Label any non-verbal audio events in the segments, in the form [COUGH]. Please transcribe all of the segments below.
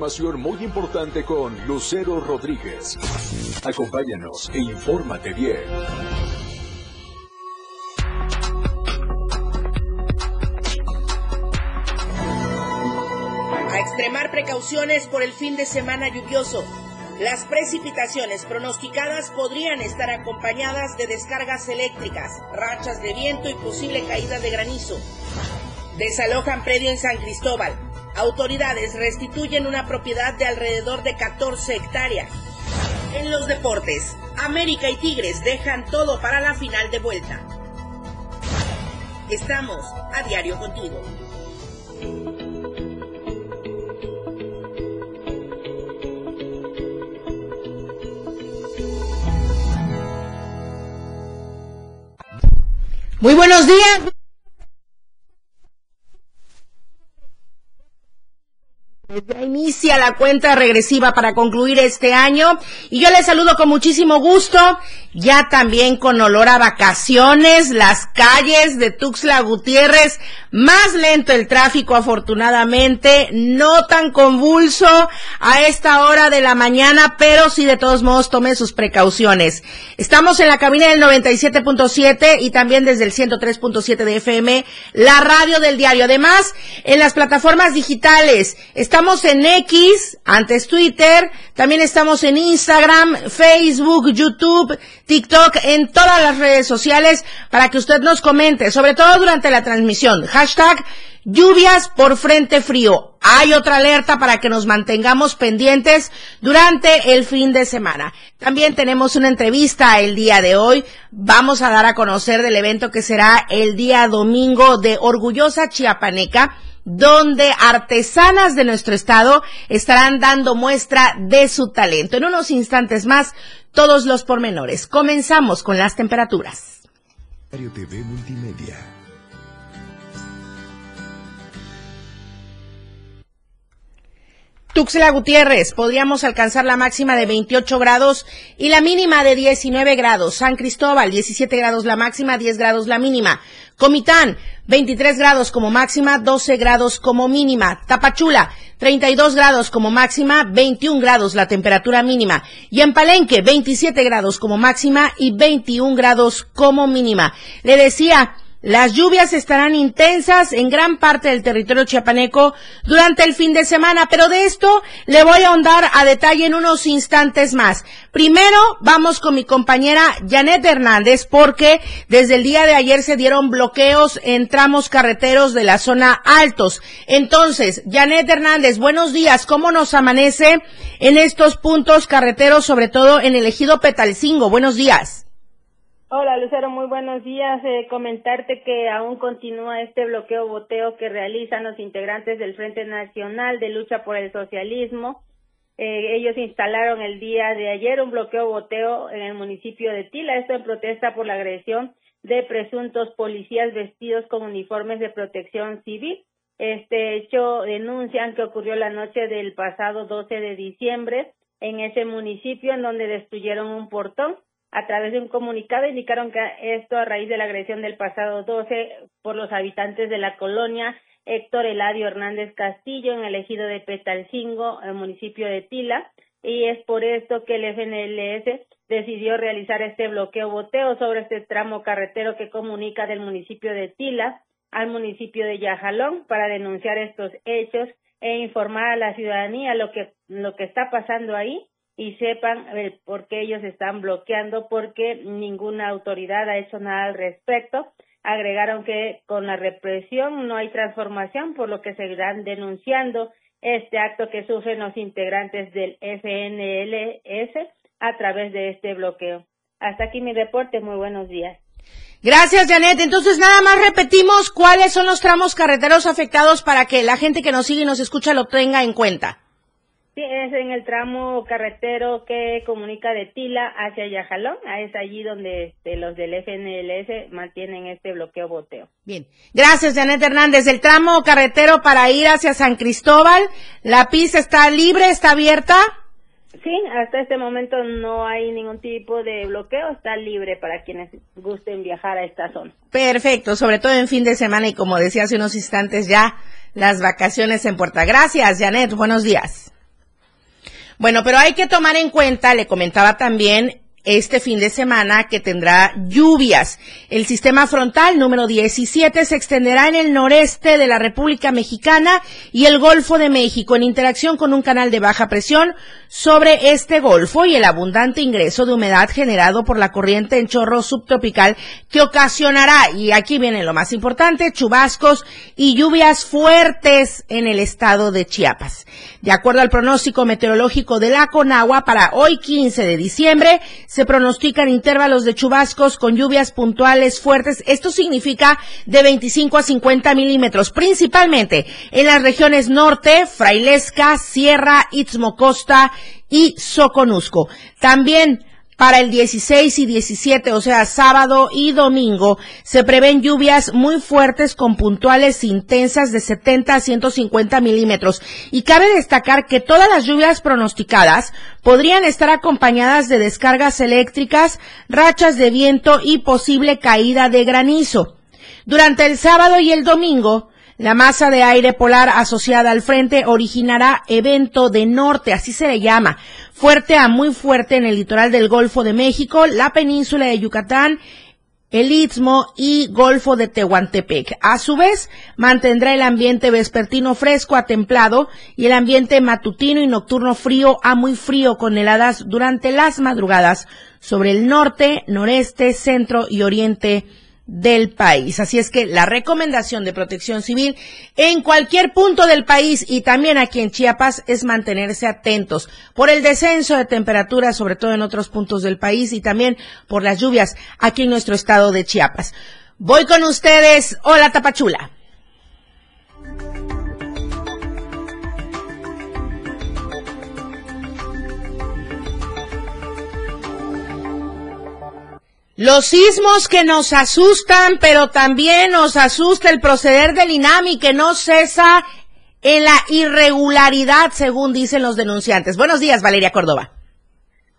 información muy importante con Lucero Rodríguez. Acompáñanos e infórmate bien. A extremar precauciones por el fin de semana lluvioso. Las precipitaciones pronosticadas podrían estar acompañadas de descargas eléctricas, rachas de viento y posible caída de granizo. Desalojan predio en San Cristóbal. Autoridades restituyen una propiedad de alrededor de 14 hectáreas. En los deportes, América y Tigres dejan todo para la final de vuelta. Estamos a diario contigo. Muy buenos días. Ya inicia la cuenta regresiva para concluir este año y yo les saludo con muchísimo gusto, ya también con olor a vacaciones, las calles de Tuxtla Gutiérrez, más lento el tráfico afortunadamente, no tan convulso a esta hora de la mañana, pero sí de todos modos tome sus precauciones. Estamos en la cabina del 97.7 y también desde el 103.7 de FM, la radio del diario. Además, en las plataformas digitales, Estamos en X, antes Twitter, también estamos en Instagram, Facebook, YouTube, TikTok, en todas las redes sociales para que usted nos comente, sobre todo durante la transmisión. Hashtag lluvias por frente frío. Hay otra alerta para que nos mantengamos pendientes durante el fin de semana. También tenemos una entrevista el día de hoy. Vamos a dar a conocer del evento que será el día domingo de Orgullosa Chiapaneca donde artesanas de nuestro estado estarán dando muestra de su talento. En unos instantes más, todos los pormenores. Comenzamos con las temperaturas. Tuxela Gutiérrez, podríamos alcanzar la máxima de 28 grados y la mínima de 19 grados. San Cristóbal, 17 grados la máxima, 10 grados la mínima. Comitán, 23 grados como máxima, 12 grados como mínima. Tapachula, 32 grados como máxima, 21 grados la temperatura mínima. Y en Palenque, 27 grados como máxima y 21 grados como mínima. Le decía, las lluvias estarán intensas en gran parte del territorio chiapaneco durante el fin de semana, pero de esto le voy a ahondar a detalle en unos instantes más. Primero vamos con mi compañera Janet Hernández porque desde el día de ayer se dieron bloqueos en tramos carreteros de la zona altos. Entonces, Janet Hernández, buenos días. ¿Cómo nos amanece en estos puntos carreteros, sobre todo en el ejido Petalcingo? Buenos días. Hola Lucero, muy buenos días. Eh, comentarte que aún continúa este bloqueo boteo que realizan los integrantes del Frente Nacional de Lucha por el Socialismo. Eh, ellos instalaron el día de ayer un bloqueo boteo en el municipio de Tila, esto en protesta por la agresión de presuntos policías vestidos con uniformes de protección civil. Este hecho denuncian que ocurrió la noche del pasado 12 de diciembre en ese municipio en donde destruyeron un portón a través de un comunicado indicaron que esto a raíz de la agresión del pasado 12 por los habitantes de la colonia Héctor Eladio Hernández Castillo en el ejido de Petalcingo, el municipio de Tila, y es por esto que el FNLS decidió realizar este bloqueo boteo sobre este tramo carretero que comunica del municipio de Tila al municipio de Yajalón para denunciar estos hechos e informar a la ciudadanía lo que lo que está pasando ahí y sepan por qué ellos están bloqueando, porque ninguna autoridad ha hecho nada al respecto. Agregaron que con la represión no hay transformación, por lo que seguirán denunciando este acto que sufren los integrantes del FNLS a través de este bloqueo. Hasta aquí mi reporte. Muy buenos días. Gracias, Janet. Entonces, nada más repetimos cuáles son los tramos carreteros afectados para que la gente que nos sigue y nos escucha lo tenga en cuenta. Sí, es en el tramo carretero que comunica de Tila hacia Yajalón. Ah, es allí donde este, los del FNLS mantienen este bloqueo boteo. Bien. Gracias, Janet Hernández. El tramo carretero para ir hacia San Cristóbal, ¿la pista está libre, está abierta? Sí, hasta este momento no hay ningún tipo de bloqueo, está libre para quienes gusten viajar a esta zona. Perfecto, sobre todo en fin de semana y como decía hace unos instantes ya, las vacaciones en Puerta. Gracias, Janet. Buenos días. Bueno, pero hay que tomar en cuenta, le comentaba también, este fin de semana que tendrá lluvias. El sistema frontal número 17 se extenderá en el noreste de la República Mexicana y el Golfo de México en interacción con un canal de baja presión sobre este golfo y el abundante ingreso de humedad generado por la corriente en chorro subtropical que ocasionará, y aquí viene lo más importante, chubascos y lluvias fuertes en el estado de Chiapas. De acuerdo al pronóstico meteorológico de la Conagua, para hoy 15 de diciembre se pronostican intervalos de chubascos con lluvias puntuales fuertes. Esto significa de 25 a 50 milímetros, principalmente en las regiones norte, Frailesca, Sierra, Istmo Costa y Soconusco. También para el 16 y 17, o sea, sábado y domingo, se prevén lluvias muy fuertes con puntuales intensas de 70 a 150 milímetros. Y cabe destacar que todas las lluvias pronosticadas podrían estar acompañadas de descargas eléctricas, rachas de viento y posible caída de granizo. Durante el sábado y el domingo, la masa de aire polar asociada al frente originará evento de norte, así se le llama, fuerte a muy fuerte en el litoral del Golfo de México, la península de Yucatán, el Istmo y Golfo de Tehuantepec. A su vez, mantendrá el ambiente vespertino fresco a templado y el ambiente matutino y nocturno frío a muy frío con heladas durante las madrugadas sobre el norte, noreste, centro y oriente del país. Así es que la recomendación de protección civil en cualquier punto del país y también aquí en Chiapas es mantenerse atentos por el descenso de temperatura, sobre todo en otros puntos del país y también por las lluvias aquí en nuestro estado de Chiapas. Voy con ustedes. Hola Tapachula. Los sismos que nos asustan, pero también nos asusta el proceder del INAMI que no cesa en la irregularidad, según dicen los denunciantes. Buenos días, Valeria Córdoba.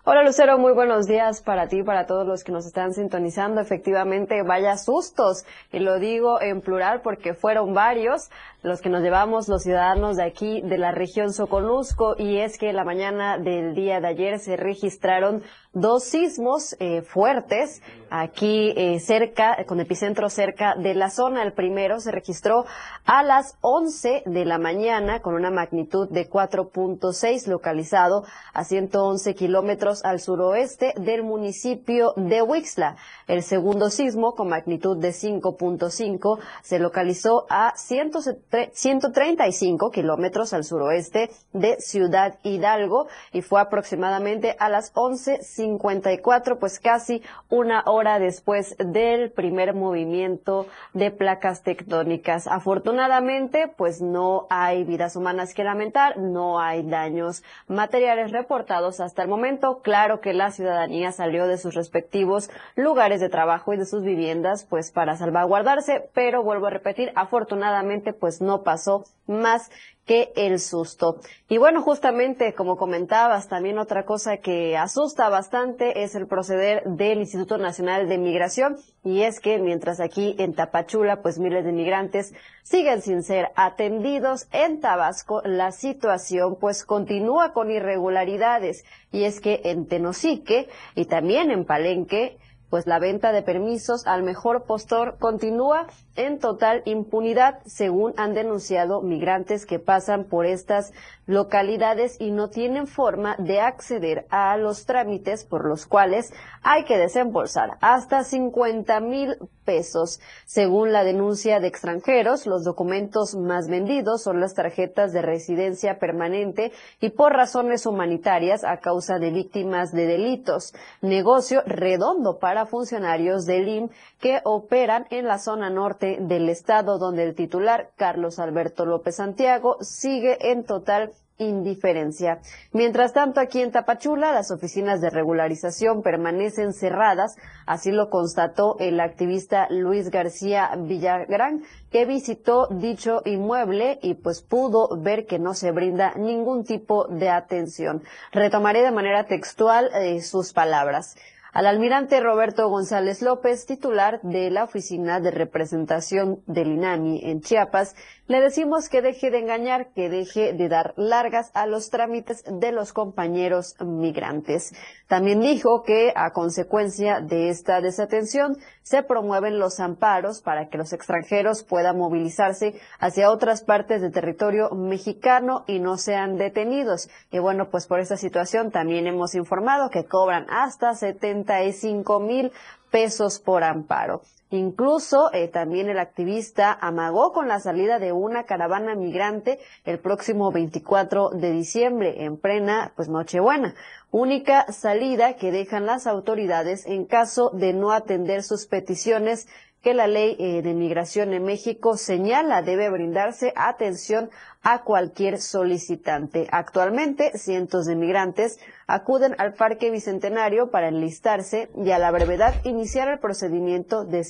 Hola Lucero, muy buenos días para ti y para todos los que nos están sintonizando. Efectivamente, vaya sustos, y lo digo en plural porque fueron varios los que nos llevamos los ciudadanos de aquí, de la región Soconusco, y es que la mañana del día de ayer se registraron dos sismos eh, fuertes aquí eh, cerca, con epicentro cerca de la zona. El primero se registró a las 11 de la mañana con una magnitud de 4.6 localizado a 111 kilómetros al suroeste del municipio de Huixla. El segundo sismo con magnitud de 5.5 se localizó a 135 kilómetros al suroeste de Ciudad Hidalgo y fue aproximadamente a las 11.54, pues casi una hora después del primer movimiento de placas tectónicas. Afortunadamente, pues no hay vidas humanas que lamentar, no hay daños materiales reportados hasta el momento. Claro que la ciudadanía salió de sus respectivos lugares de trabajo y de sus viviendas, pues para salvaguardarse, pero vuelvo a repetir, afortunadamente, pues no pasó más que el susto. Y bueno, justamente como comentabas, también otra cosa que asusta bastante es el proceder del Instituto Nacional de Migración y es que mientras aquí en Tapachula pues miles de migrantes siguen sin ser atendidos en Tabasco, la situación pues continúa con irregularidades y es que en Tenosique y también en Palenque pues la venta de permisos al mejor postor continúa en total impunidad, según han denunciado migrantes que pasan por estas localidades y no tienen forma de acceder a los trámites por los cuales hay que desembolsar hasta 50 mil pesos. Según la denuncia de extranjeros, los documentos más vendidos son las tarjetas de residencia permanente y por razones humanitarias a causa de víctimas de delitos. Negocio redondo para funcionarios del IM que operan en la zona norte del estado donde el titular, Carlos Alberto López Santiago, sigue en total indiferencia. Mientras tanto, aquí en Tapachula, las oficinas de regularización permanecen cerradas, así lo constató el activista Luis García Villagrán, que visitó dicho inmueble y pues pudo ver que no se brinda ningún tipo de atención. Retomaré de manera textual eh, sus palabras al almirante Roberto González López, titular de la Oficina de Representación del INAMI en Chiapas, le decimos que deje de engañar, que deje de dar largas a los trámites de los compañeros migrantes. También dijo que a consecuencia de esta desatención se promueven los amparos para que los extranjeros puedan movilizarse hacia otras partes del territorio mexicano y no sean detenidos. Y bueno, pues por esta situación también hemos informado que cobran hasta 75 mil pesos por amparo. Incluso eh, también el activista amagó con la salida de una caravana migrante el próximo 24 de diciembre en plena pues Nochebuena, única salida que dejan las autoridades en caso de no atender sus peticiones que la ley eh, de migración en México señala debe brindarse atención a cualquier solicitante. Actualmente, cientos de migrantes acuden al Parque Bicentenario para enlistarse y a la brevedad iniciar el procedimiento de,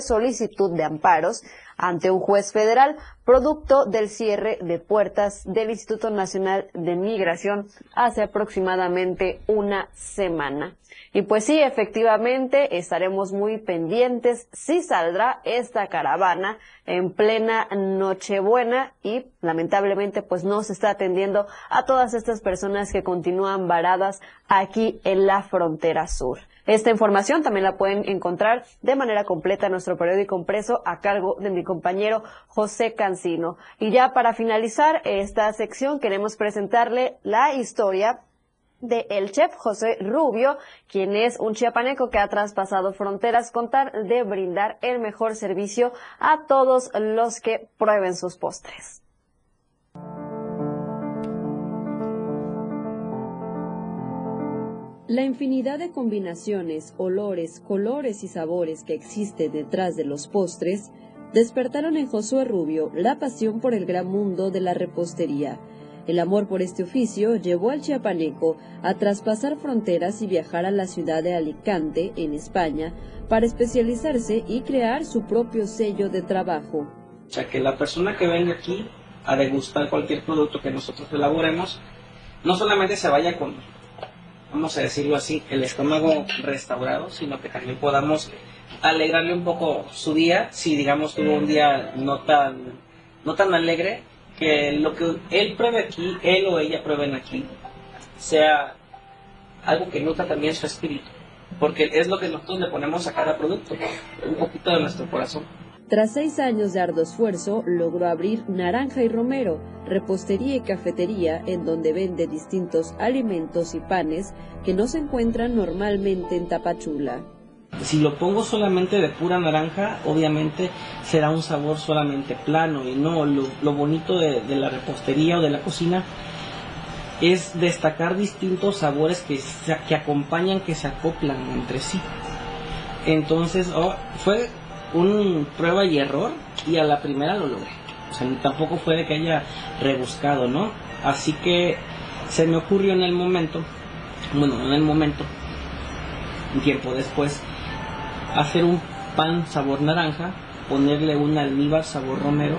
solicitud de amparos ante un juez federal, producto del cierre de puertas del Instituto Nacional de Migración hace aproximadamente una semana. Y pues sí, efectivamente, estaremos muy pendientes si saldrá esta caravana en plena Nochebuena y lamentablemente pues no se está atendiendo a todas estas personas que continúan varadas aquí en la frontera sur. Esta información también la pueden encontrar de manera completa en nuestro periódico impreso a cargo de mi compañero José Cancino. Y ya para finalizar esta sección queremos presentarle la historia de el chef José Rubio, quien es un chiapaneco que ha traspasado fronteras con tal de brindar el mejor servicio a todos los que prueben sus postres. La infinidad de combinaciones, olores, colores y sabores que existe detrás de los postres despertaron en Josué Rubio la pasión por el gran mundo de la repostería el amor por este oficio llevó al chiapaneco a traspasar fronteras y viajar a la ciudad de Alicante, en España, para especializarse y crear su propio sello de trabajo. O sea, que la persona que venga aquí a degustar cualquier producto que nosotros elaboremos, no solamente se vaya con, vamos a decirlo así, el estómago restaurado, sino que también podamos alegrarle un poco su día, si digamos tuvo un día no tan, no tan alegre, que lo que él pruebe aquí, él o ella prueben aquí, sea algo que nutra también su espíritu, porque es lo que nosotros le ponemos a cada producto, un poquito de nuestro corazón. Tras seis años de arduo esfuerzo, logró abrir Naranja y Romero, repostería y cafetería en donde vende distintos alimentos y panes que no se encuentran normalmente en Tapachula. Si lo pongo solamente de pura naranja, obviamente será un sabor solamente plano y no, lo, bonito de, la repostería o de la cocina es destacar distintos sabores que, que acompañan, que se acoplan entre sí. Entonces, oh, fue un prueba y error y a la primera lo logré. O sea, tampoco fue de que haya rebuscado, ¿no? Así que se me ocurrió en el momento, bueno, en el momento, un tiempo después, hacer un pan sabor naranja, ponerle un almíbar sabor romero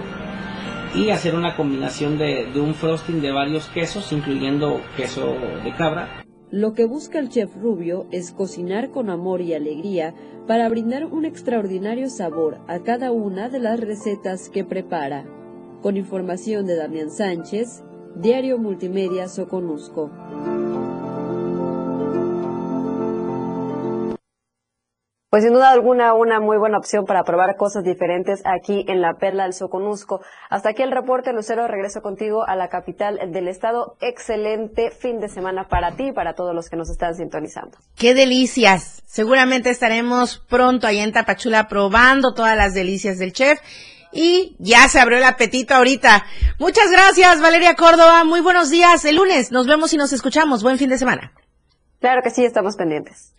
y hacer una combinación de, de, un frosting de varios quesos, incluyendo queso de cabra. Lo que busca el chef Rubio es cocinar con amor y alegría para brindar un extraordinario sabor a cada una de las recetas que prepara. Con información de Damián Sánchez, Diario Multimedia Soconusco. Pues sin duda alguna, una muy buena opción para probar cosas diferentes aquí en la Perla del Soconusco. Hasta aquí el reporte, Lucero. Regreso contigo a la capital del estado. Excelente fin de semana para ti y para todos los que nos están sintonizando. ¡Qué delicias! Seguramente estaremos pronto ahí en Tapachula probando todas las delicias del chef. Y ya se abrió el apetito ahorita. Muchas gracias, Valeria Córdoba. Muy buenos días. El lunes nos vemos y nos escuchamos. Buen fin de semana. Claro que sí, estamos pendientes.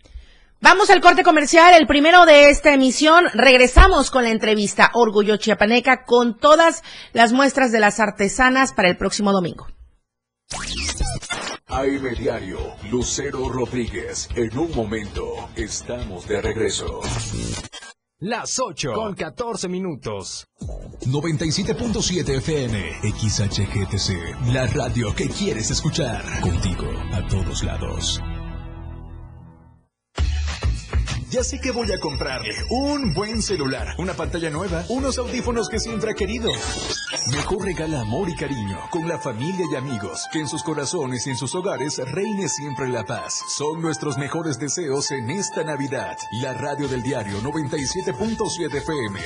Vamos al corte comercial, el primero de esta emisión. Regresamos con la entrevista Orgullo Chiapaneca con todas las muestras de las artesanas para el próximo domingo. AM Diario, Lucero Rodríguez. En un momento, estamos de regreso. Las 8 con 14 minutos. 97.7 FM, XHGTC, la radio que quieres escuchar. Contigo, a todos lados. Ya sé que voy a comprarle un buen celular, una pantalla nueva, unos audífonos que siempre ha querido. Mejor regala amor y cariño con la familia y amigos, que en sus corazones y en sus hogares reine siempre la paz. Son nuestros mejores deseos en esta Navidad. La radio del diario 97.7 FM.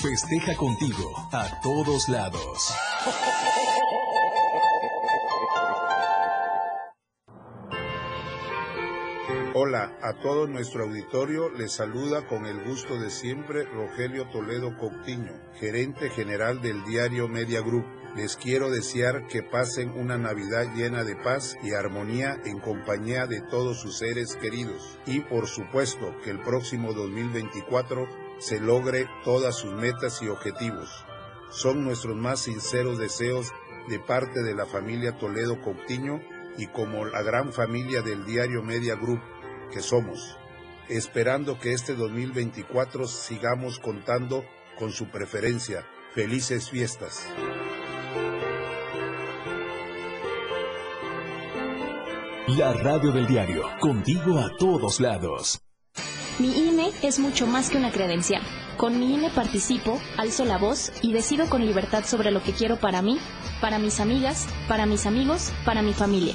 Festeja contigo a todos lados. Hola a todo nuestro auditorio, les saluda con el gusto de siempre Rogelio Toledo Coutinho, gerente general del diario Media Group. Les quiero desear que pasen una Navidad llena de paz y armonía en compañía de todos sus seres queridos y por supuesto que el próximo 2024 se logre todas sus metas y objetivos. Son nuestros más sinceros deseos de parte de la familia Toledo Coutinho y como la gran familia del diario Media Group que somos, esperando que este 2024 sigamos contando con su preferencia. Felices fiestas. La radio del diario, contigo a todos lados. Mi INE es mucho más que una credencial. Con mi INE participo, alzo la voz y decido con libertad sobre lo que quiero para mí, para mis amigas, para mis amigos, para mi familia.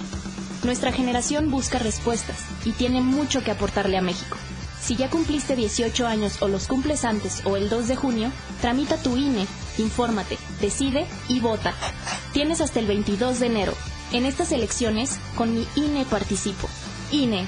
Nuestra generación busca respuestas y tiene mucho que aportarle a México. Si ya cumpliste 18 años o los cumples antes o el 2 de junio, tramita tu INE, infórmate, decide y vota. Tienes hasta el 22 de enero. En estas elecciones, con mi INE participo. INE.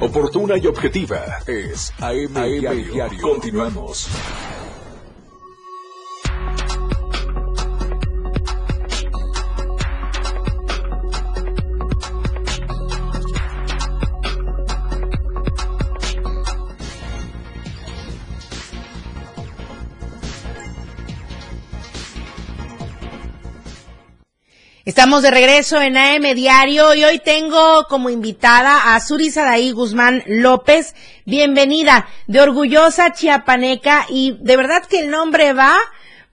Oportuna y objetiva es AM, Diario. Continuamos. Estamos de regreso en AM Diario y hoy tengo como invitada a Suri Sadaí Guzmán López. Bienvenida de Orgullosa Chiapaneca y de verdad que el nombre va,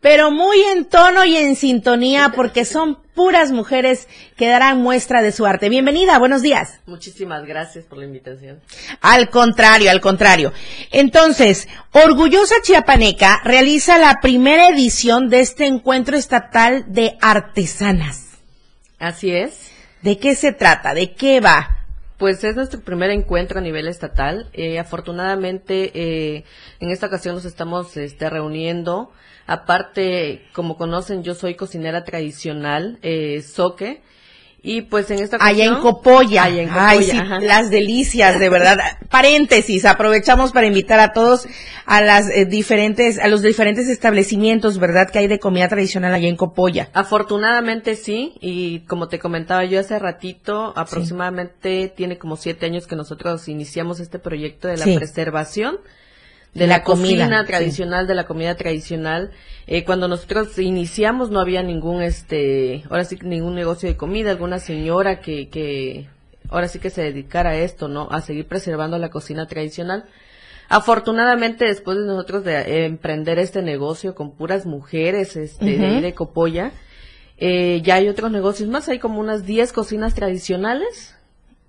pero muy en tono y en sintonía porque son puras mujeres que darán muestra de su arte. Bienvenida, buenos días. Muchísimas gracias por la invitación. Al contrario, al contrario. Entonces, Orgullosa Chiapaneca realiza la primera edición de este encuentro estatal de artesanas. Así es. ¿De qué se trata? ¿De qué va? Pues es nuestro primer encuentro a nivel estatal. Eh, afortunadamente, eh, en esta ocasión nos estamos este, reuniendo. Aparte, como conocen, yo soy cocinera tradicional, eh, soque. Y pues en esta ocasión... Allá en Copolla. Allá en Copolla, Ay, sí, las delicias, de verdad. [LAUGHS] Paréntesis, aprovechamos para invitar a todos a las eh, diferentes, a los diferentes establecimientos, ¿verdad? Que hay de comida tradicional allá en Copolla. Afortunadamente sí, y como te comentaba yo hace ratito, aproximadamente tiene como siete años que nosotros iniciamos este proyecto de la Sí. preservación de La la, comida, cocina sí. tradicional, de la comida tradicional. Eh, cuando nosotros iniciamos no había ningún, este, ahora sí ningún negocio de comida, alguna señora que, que, ahora sí que se dedicara a esto, ¿no? A seguir preservando la cocina tradicional. Afortunadamente, después de nosotros de eh, emprender este negocio con puras mujeres, este, de ahí de Copolla, eh, ya hay otros negocios más, hay como unas 10 cocinas tradicionales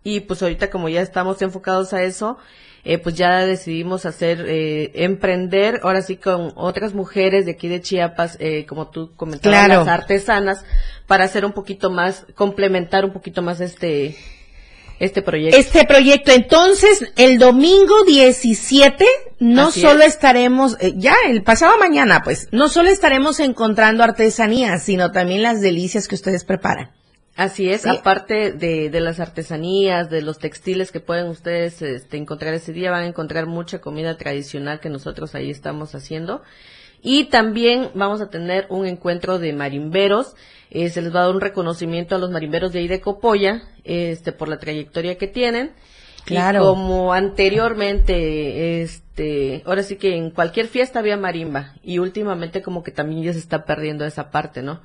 y pues ahorita como ya estamos enfocados a eso, eh, pues ya decidimos hacer, eh, emprender, ahora sí con otras mujeres de aquí de Chiapas, eh, como tú comentabas, Claro. las artesanas, para hacer un poquito más, complementar un poquito más este, este proyecto. Este proyecto, entonces, el domingo 17, no Así solo es. estaremos, eh, ya el pasado mañana, pues, no solo estaremos encontrando artesanías, sino también las delicias que ustedes preparan. Así es, Sí. aparte de, de las artesanías, de los textiles que pueden ustedes este, encontrar ese día, van a encontrar mucha comida tradicional que nosotros ahí estamos haciendo. Y también vamos a tener un encuentro de marimberos. Eh, se les va a dar un reconocimiento a los marimberos de ahí de Copolla, este, por la trayectoria que tienen. Claro. Y como anteriormente, este, ahora sí que en cualquier fiesta había marimba y últimamente como que también ya se está perdiendo esa parte, ¿no?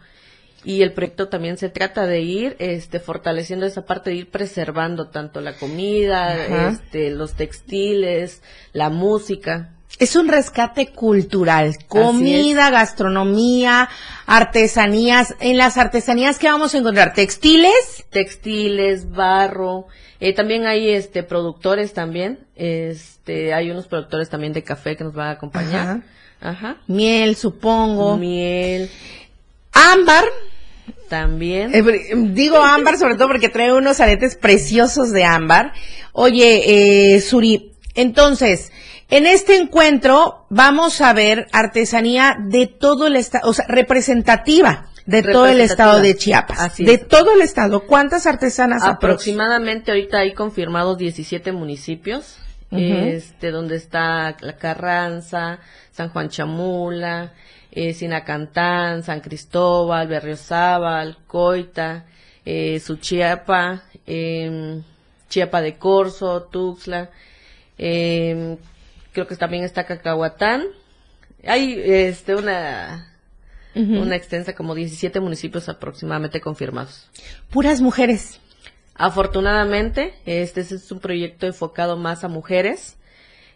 Y el proyecto también se trata de ir, este, fortaleciendo esa parte de ir preservando tanto la comida, Ajá. este, los textiles, la música. Es un rescate cultural, comida, gastronomía, artesanías. En las artesanías, ¿qué vamos a encontrar? ¿Textiles? Textiles, barro, eh, también hay este productores también, este, hay unos productores también de café que nos van a acompañar. Ajá. Miel, supongo. Miel. Ámbar. También. Eh, digo ámbar sobre todo porque trae unos aretes preciosos de ámbar. Oye, eh, Suri, entonces, en este encuentro vamos a ver artesanía de todo el estado, o sea, representativa de todo el estado de Chiapas. Así de todo el estado. ¿Cuántas artesanas aproximadamente? Aproximadamente ahorita hay confirmados 17 municipios, Ujú. este, donde está La Carranza, San Juan Chamula, eh, Sinacantán, San Cristóbal, Berriozábal, Coita, eh, Suchiapa, eh, Chiapa de Corzo, Tuxtla, eh, creo que también está Cacahuatán. Hay este una extensa como 17 municipios aproximadamente confirmados. Puras mujeres. Afortunadamente, este es un proyecto enfocado más a mujeres,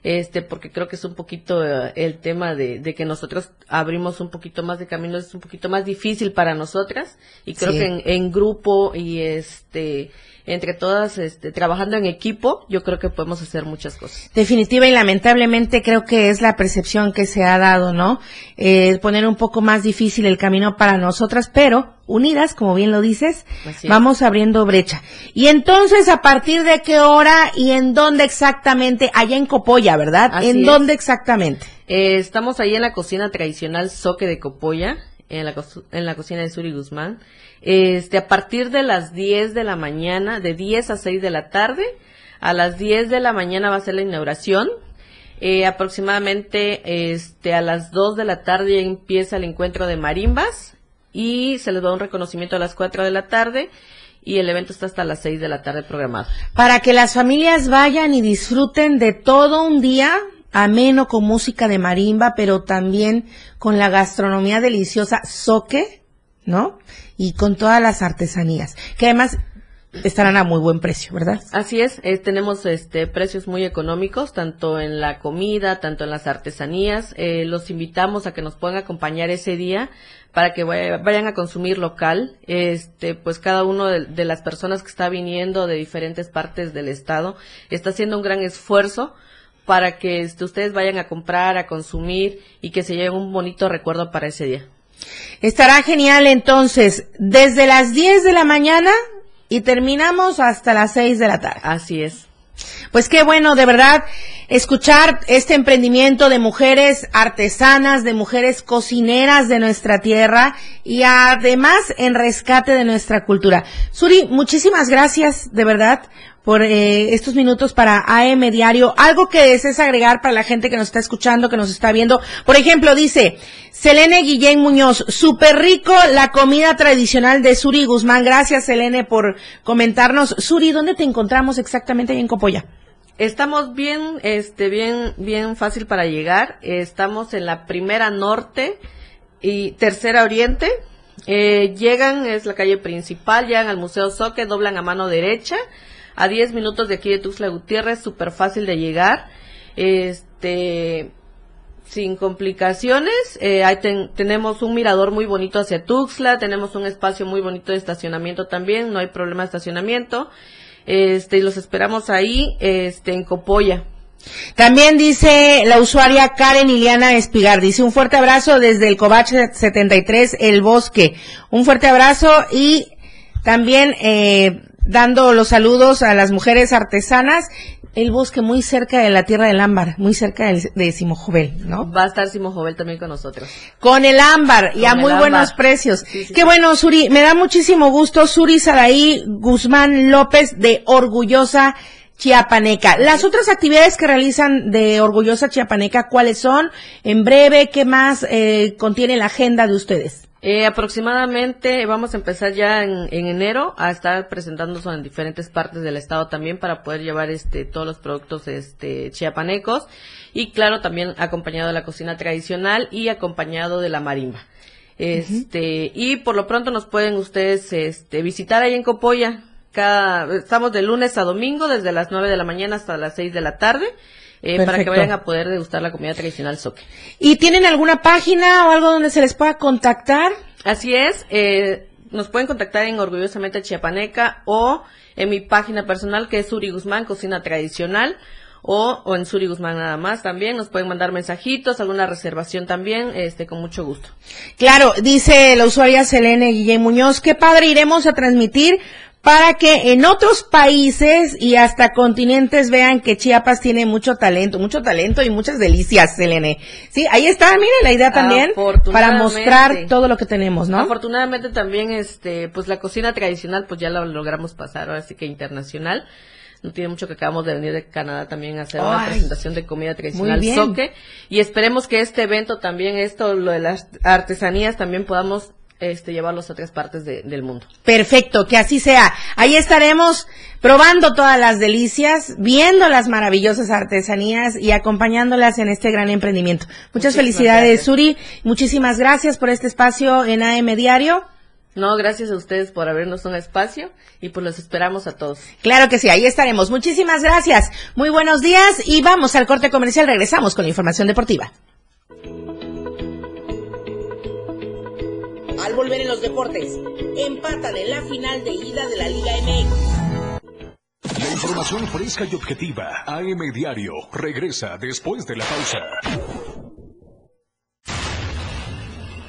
este, porque creo que es un poquito eh, el tema de, de que nosotros abrimos un poquito más de camino, es un poquito más difícil para nosotras, y creo Sí. que en, en grupo y este, entre todas, este, trabajando en equipo, yo creo que podemos hacer muchas cosas. Definitiva y lamentablemente creo que es la percepción que se ha dado, ¿no? Eh, poner un poco más difícil el camino para nosotras, pero unidas, como bien lo dices, vamos abriendo brecha. Y entonces, ¿a partir de qué hora y en dónde exactamente? Allá en Copolla, ¿verdad? Así ¿En es. dónde exactamente? Eh, estamos ahí en la cocina tradicional Soque de Copolla, en la, co- en la cocina de Suri Guzmán. Este, a partir de las 10 de la mañana, de 10 a 6 de la tarde, a las 10 de la mañana va a ser la inauguración. Eh, aproximadamente este, a las 2 de la tarde empieza el encuentro de marimbas y se les da un reconocimiento a las 4 de la tarde y el evento está hasta las 6 de la tarde programado. Para que las familias vayan y disfruten de todo un día ameno con música de marimba, pero también con la gastronomía deliciosa soque, ¿no? Y con todas las artesanías, que además estarán a muy buen precio, ¿verdad? Así es, eh, tenemos este precios muy económicos, tanto en la comida, tanto en las artesanías. Eh, los invitamos a que nos puedan acompañar ese día para que vaya- vayan a consumir local. Este, pues cada uno de, las personas que está viniendo de diferentes partes del estado está haciendo un gran esfuerzo para que este, ustedes vayan a comprar, a consumir y que se lleven un bonito recuerdo para ese día. Estará genial entonces, desde las 10 de la mañana y terminamos hasta las 6 de la tarde. Así es. Pues qué bueno, de verdad, escuchar este emprendimiento de mujeres artesanas, de mujeres cocineras de nuestra tierra y además en rescate de nuestra cultura. Suri, muchísimas gracias, de verdad, por eh, estos minutos para AM Diario. Algo que desees agregar para la gente que nos está escuchando, que nos está viendo. Por ejemplo, dice Selene Guillén Muñoz, súper rico la comida tradicional de Suri Guzmán. Gracias, Selene, por comentarnos. Suri, ¿dónde te encontramos exactamente ahí en Copolla? Estamos bien, este, bien, bien fácil para llegar. Estamos en la primera norte y tercera oriente. Eh, llegan, es la calle principal, llegan al Museo Soque, doblan a mano derecha. A 10 minutos de aquí de Tuxtla Gutiérrez, súper fácil de llegar. Este, sin complicaciones. Eh, ahí ten- tenemos un mirador muy bonito hacia Tuxtla, tenemos un espacio muy bonito de estacionamiento también, no hay problema de estacionamiento. Este, y los esperamos ahí, este, en Copolla. También dice la usuaria Karen Iliana Espigar, dice un fuerte abrazo desde el Covach 73, El Bosque. Un fuerte abrazo y también eh, dando los saludos a las mujeres artesanas. El Bosque muy cerca de la Tierra del Ámbar, muy cerca de Simojovel, ¿no? Va a estar Simo Jovel también con nosotros. Con el ámbar y Con a muy ámbar. buenos precios. Sí, sí, Qué sí. bueno, Suri. Me da muchísimo gusto. Suri Saraí Guzmán López de Orgullosa Chiapaneca. Las otras actividades que realizan de Orgullosa Chiapaneca, ¿cuáles son? En breve, ¿qué más eh, contiene la agenda de ustedes? Eh, aproximadamente vamos a empezar ya en, en, enero a estar presentándose en diferentes partes del estado también para poder llevar este todos los productos este chiapanecos y claro también acompañado de la cocina tradicional y acompañado de la marimba. Este, y por lo pronto nos pueden ustedes este visitar ahí en Copolla. Cada, estamos de lunes a domingo desde las 9 de la mañana hasta las 6 de la tarde. Eh, para que vayan a poder degustar la comida tradicional soque. ¿Y tienen alguna página o algo donde se les pueda contactar? Así es, eh, nos pueden contactar en Orgullosamente Chiapaneca o en mi página personal que es Suri Guzmán, Cocina Tradicional. O, o en Suri Guzmán nada más también, nos pueden mandar mensajitos, alguna reservación también, este, con mucho gusto. Claro, dice la usuaria Selene Guillén Muñoz, qué padre iremos a transmitir para que en otros países y hasta continentes vean que Chiapas tiene mucho talento, mucho talento y muchas delicias, Selene. Sí, ahí está, mire la idea también para mostrar todo lo que tenemos, ¿no? Afortunadamente también, este, pues la cocina tradicional, pues ya la logramos pasar, ahora sí que internacional. No tiene mucho que acabamos de venir de Canadá también a hacer una presentación de comida tradicional soque. Y esperemos que este evento también, esto, lo de las artesanías, también podamos este, llevarlos a otras partes del mundo. Perfecto, que así sea. Ahí estaremos probando todas las delicias, viendo las maravillosas artesanías y acompañándolas en este gran emprendimiento. Muchas felicidades, Suri. Muchísimas gracias por este espacio en AM Diario. No, gracias a ustedes por abrirnos un espacio y pues los esperamos a todos. Claro que sí, ahí estaremos. Muchísimas gracias. Muy buenos días y vamos al corte comercial. Regresamos con la información deportiva. Al volver en los deportes, empatan en la final de ida de la Liga MX. La información fresca y objetiva. AM Diario regresa después de la pausa.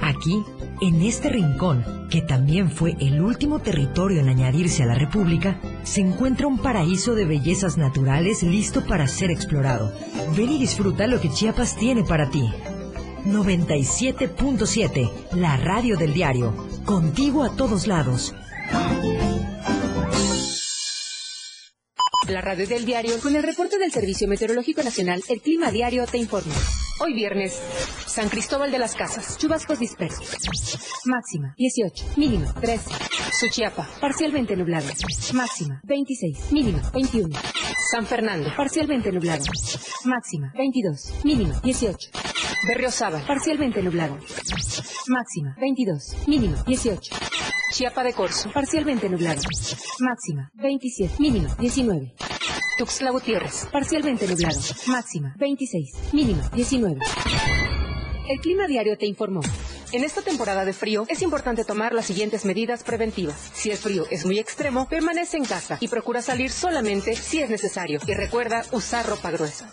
Aquí, en este rincón, que también fue el último territorio en añadirse a la República, se encuentra un paraíso de bellezas naturales listo para ser explorado. Ven y disfruta lo que Chiapas tiene para ti. 97.7, la radio del diario. Contigo a todos lados. La radio del diario, con el reporte del Servicio Meteorológico Nacional, el Clima Diario te informa. Hoy viernes, San Cristóbal de las Casas, chubascos dispersos. Máxima 18, mínimo 13. Suchiapa, parcialmente nublado. Máxima 26, mínimo 21. San Fernando, parcialmente nublado. Máxima 22, mínimo 18. Berriozaba, parcialmente nublado. Máxima 22, mínimo 18. Chiapa de Corzo, parcialmente nublado. Máxima 27, mínimo 19. Tuxtla Gutiérrez, parcialmente nublado. Máxima 26, mínimo 19. El clima diario te informó. En esta temporada de frío es importante tomar las siguientes medidas preventivas. Si el frío es muy extremo, permanece en casa y procura salir solamente si es necesario. Y recuerda usar ropa gruesa.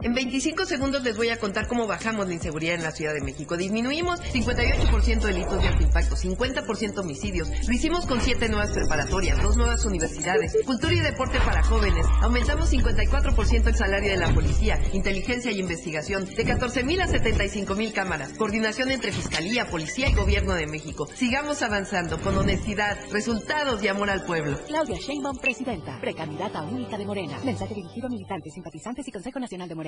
En 25 segundos les voy a contar cómo bajamos la inseguridad en la Ciudad de México. Disminuimos 58% delitos de alto impacto, 50% homicidios. Lo hicimos con 7 nuevas preparatorias, 2 nuevas universidades, cultura y deporte para jóvenes. Aumentamos 54% el salario de la policía, inteligencia y investigación, de 14 mil a 75 mil cámaras. Coordinación entre Fiscalía, Policía y Gobierno de México. Sigamos avanzando con honestidad, resultados y amor al pueblo. Claudia Sheinbaum, presidenta, precandidata única de Morena. Mensaje dirigido a militantes, simpatizantes y Consejo Nacional de Morena.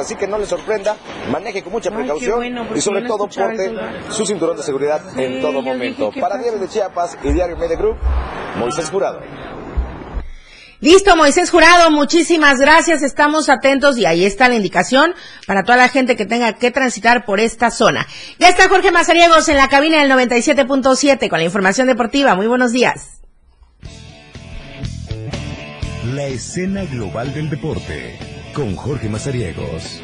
Así que no le sorprenda, maneje con mucha Ay, precaución bueno, y sobre todo porte su cinturón de seguridad en Sí, todo yo dije, momento. ¿qué Para? Diario de Chiapas y Diario Media Group, Moisés Jurado. Listo, Moisés Jurado, muchísimas gracias. Estamos atentos y ahí está la indicación para toda la gente que tenga que transitar por esta zona. Ya está Jorge Mazariegos en la cabina del 97.7 con la información deportiva. Muy buenos días. La escena global del deporte con Jorge Mazariegos.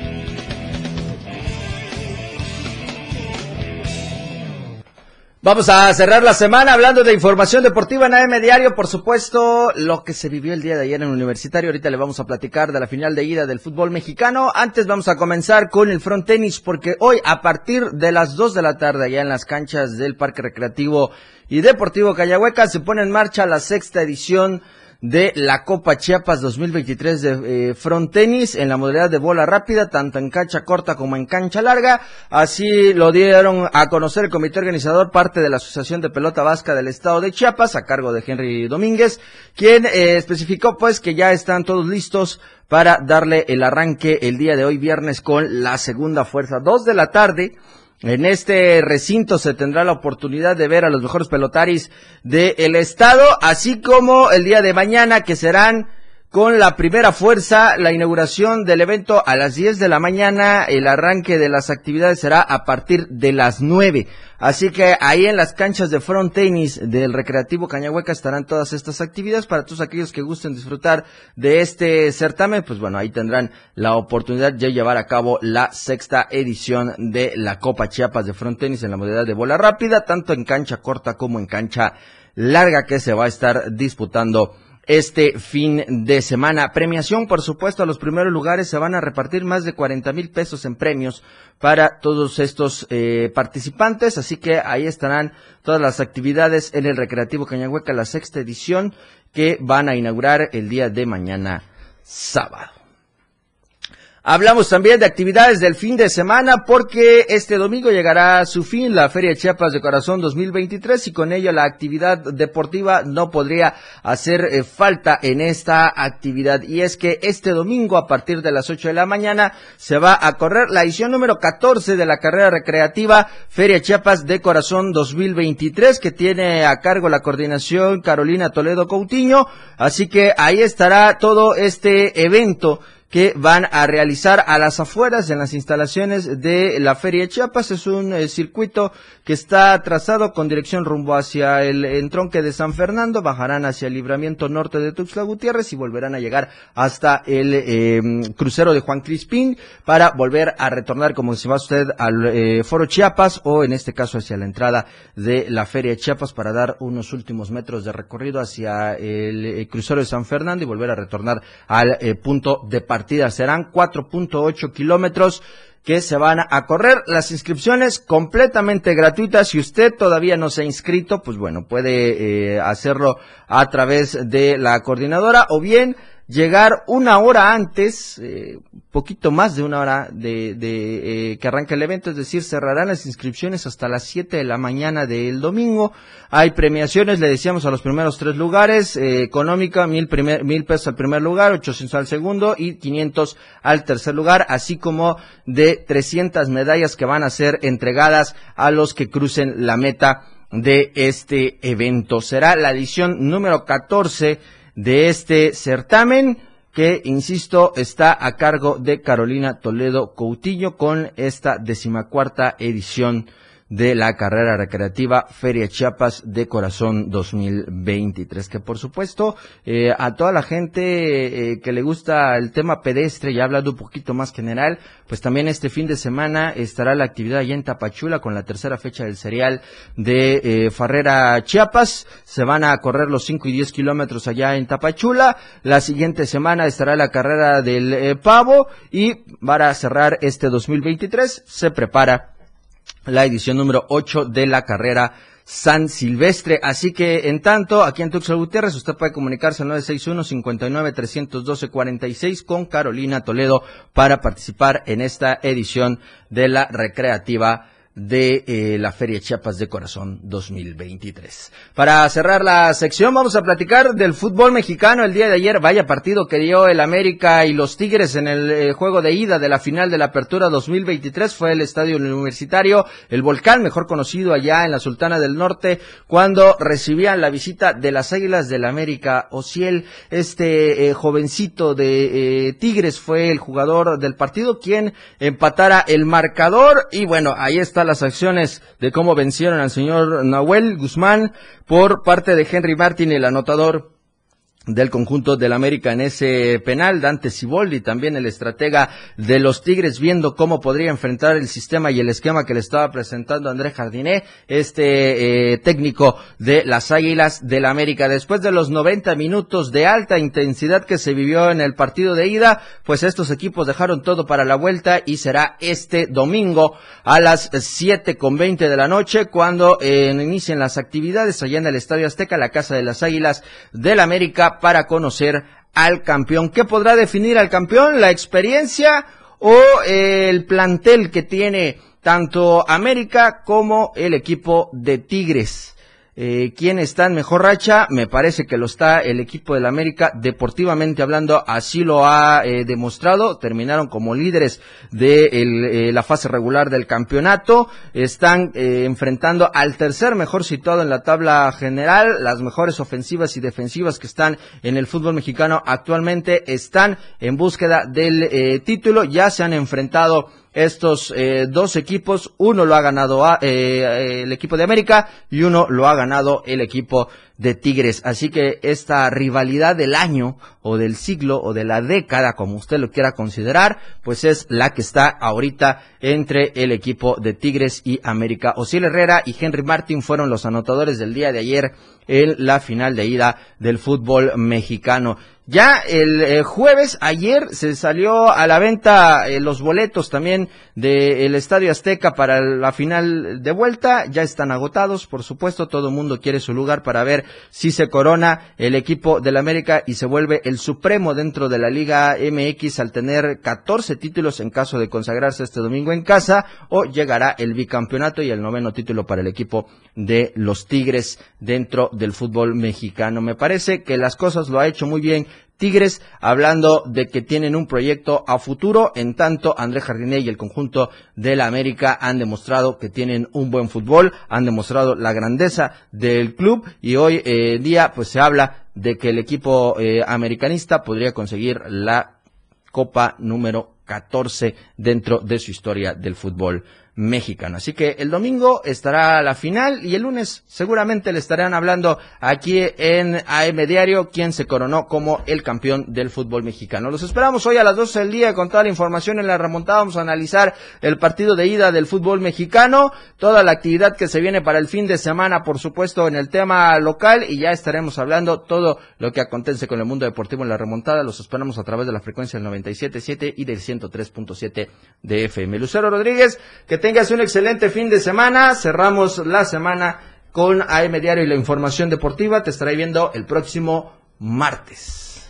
Vamos a cerrar la semana hablando de información deportiva en AM Diario, por supuesto, lo que se vivió el día de ayer en Universitario. Ahorita le vamos a platicar de la final de ida del fútbol mexicano. Antes vamos a comenzar con el front tenis porque hoy a partir de las 2 de la tarde allá en las canchas del Parque Recreativo y Deportivo Callahueca se pone en marcha la sexta edición de la Copa Chiapas 2023 de eh, front tenis en la modalidad de bola rápida, tanto en cancha corta como en cancha larga. Así lo dieron a conocer el comité organizador, parte de la Asociación de Pelota Vasca del Estado de Chiapas, a cargo de Henry Domínguez, quien eh, especificó pues que ya están todos listos para darle el arranque el día de hoy viernes con la segunda fuerza. Dos de la tarde. En este recinto se tendrá la oportunidad de ver a los mejores pelotaris del estado, así como el día de mañana que serán con la primera fuerza, la inauguración del evento a las 10 de la mañana, el arranque de las actividades será a partir de las 9. Así que ahí en las canchas de front tenis del Recreativo Cañahueca estarán todas estas actividades para todos aquellos que gusten disfrutar de este certamen, pues bueno, ahí tendrán la oportunidad de llevar a cabo la sexta edición de la Copa Chiapas de front tenis en la modalidad de bola rápida, tanto en cancha corta como en cancha larga que se va a estar disputando este fin de semana. Premiación, por supuesto, a los primeros lugares se van a repartir más de 40 mil pesos en premios para todos estos eh, participantes, así que ahí estarán todas las actividades en el Recreativo Cañahueca, la sexta edición que van a inaugurar el día de mañana sábado. Hablamos también de actividades del fin de semana porque este domingo llegará a su fin la Feria Chiapas de Corazón 2023 y con ello la actividad deportiva no podría hacer eh, falta en esta actividad. Y es que este domingo a partir de las 8 de la mañana se va a correr la edición número 14 de la carrera recreativa Feria Chiapas de Corazón 2023 que tiene a cargo la coordinación Carolina Toledo Coutinho. Así que ahí estará todo este evento que van a realizar a las afueras en las instalaciones de la Feria de Chiapas. Es un eh, circuito que está trazado con dirección rumbo hacia el entronque de San Fernando, bajarán hacia el libramiento norte de Tuxtla Gutiérrez y volverán a llegar hasta el eh, crucero de Juan Crispín para volver a retornar, como si va usted al eh, Foro Chiapas o en este caso hacia la entrada de la Feria de Chiapas para dar unos últimos metros de recorrido hacia el, eh, crucero de San Fernando y volver a retornar al punto de partida. Serán 4.8 kilómetros que se van a correr. Las inscripciones completamente gratuitas. Si usted todavía no se ha inscrito, pues bueno, puede eh, hacerlo a través de la coordinadora o bien llegar una hora antes, eh, poquito más de una hora de, de eh, que arranque el evento, es decir, cerrarán las inscripciones hasta las 7 de la mañana del domingo. Hay premiaciones, le decíamos a los primeros tres lugares, eh, económica, mil, primer, mil pesos al primer lugar, 800 al segundo y 500 al tercer lugar, así como de 300 medallas que van a ser entregadas a los que crucen la meta de este evento. Será la edición número 14 de este certamen que, insisto, está a cargo de Carolina Toledo Coutinho con esta decimacuarta edición de la carrera recreativa Feria Chiapas de Corazón 2023, que por supuesto eh, a toda la gente eh, que le gusta el tema pedestre y hablando un poquito más general, pues también este fin de semana estará la actividad allá en Tapachula con la tercera fecha del serial de eh, Farrera Chiapas, se van a correr los 5 y 10 kilómetros allá en Tapachula, la siguiente semana estará la carrera del Pavo y para cerrar este 2023 se prepara la edición número 8 de la carrera San Silvestre. Así que, en tanto, aquí en Tuxtla Gutiérrez, usted puede comunicarse al 961-59-312-46 con Carolina Toledo para participar en esta edición de la recreativa de eh, la Feria Chiapas de Corazón 2023. Para cerrar la sección vamos a platicar del fútbol mexicano el día de ayer. Vaya partido que dio el América y los Tigres en el eh, juego de ida de la final de la Apertura 2023. Fue el Estadio Universitario, el Volcán, mejor conocido allá en la Sultana del Norte, cuando recibían la visita de las Águilas del América. Ociel, este eh, jovencito de Tigres fue el jugador del partido quien empatara el marcador y bueno, ahí está las acciones de cómo vencieron al señor Nahuel Guzmán por parte de Henry Martin, el anotador del conjunto del América en ese penal, Dante Siboldi, también el estratega de los Tigres, viendo cómo podría enfrentar el sistema y el esquema que le estaba presentando André Jardiné, este eh, técnico de las Águilas del América. Después de los 90 minutos de alta intensidad que se vivió en el partido de ida, pues estos equipos dejaron todo para la vuelta y será este domingo a las siete con veinte de la noche cuando eh, inicien las actividades allá en el Estadio Azteca, la Casa de las Águilas del América para conocer al campeón. ¿Qué podrá definir al campeón? ¿La experiencia o el plantel que tiene tanto América como el equipo de Tigres? Eh, ¿Quién está en mejor racha? Me parece que lo está el equipo del América. Deportivamente hablando, así lo ha eh, demostrado. Terminaron como líderes de eh, la fase regular del campeonato. Están eh, enfrentando al tercer mejor situado en la tabla general. Las mejores ofensivas y defensivas que están en el fútbol mexicano actualmente están en búsqueda del título. Ya se han enfrentado estos eh, dos equipos. Uno lo ha ganado a, eh, el equipo de América y uno lo ha ganado el equipo de Tigres. Así que esta rivalidad del año o del siglo o de la década, como usted lo quiera considerar, pues es la que está ahorita entre el equipo de Tigres y América. Osiel Herrera y Henry Martin fueron los anotadores del día de ayer en la final de ida del fútbol mexicano. Ya el eh, jueves, ayer, se salió a la venta eh, los boletos también del Estadio Azteca para la final de vuelta. Ya están agotados, por supuesto, todo mundo quiere su lugar para ver si se corona el equipo del América y se vuelve el supremo dentro de la Liga MX al tener 14 títulos en caso de consagrarse este domingo en casa o llegará el bicampeonato y el noveno título para el equipo de los Tigres dentro del fútbol mexicano. Me parece que las cosas lo ha hecho muy bien Tigres, hablando de que tienen un proyecto a futuro, en tanto André Jardiné y el conjunto de la América han demostrado que tienen un buen fútbol, han demostrado la grandeza del club y hoy eh, día pues se habla de que el equipo eh, americanista podría conseguir la Copa número 14 dentro de su historia del fútbol mexicano. Así que el domingo estará la final y el lunes seguramente le estarán hablando aquí en AM Diario quien se coronó como el campeón del fútbol mexicano. Los esperamos hoy a las 12 del día con toda la información en la remontada. Vamos a analizar el partido de ida del fútbol mexicano, toda la actividad que se viene para el fin de semana, por supuesto, en el tema local y ya estaremos hablando todo lo que acontece con el mundo deportivo en la remontada. Los esperamos a través de la frecuencia del 97.7 y del 103.7 de FM. Lucero Rodríguez, que tengas un excelente fin de semana. Cerramos la semana con AM Diario y la información deportiva. Te estaré viendo el próximo martes.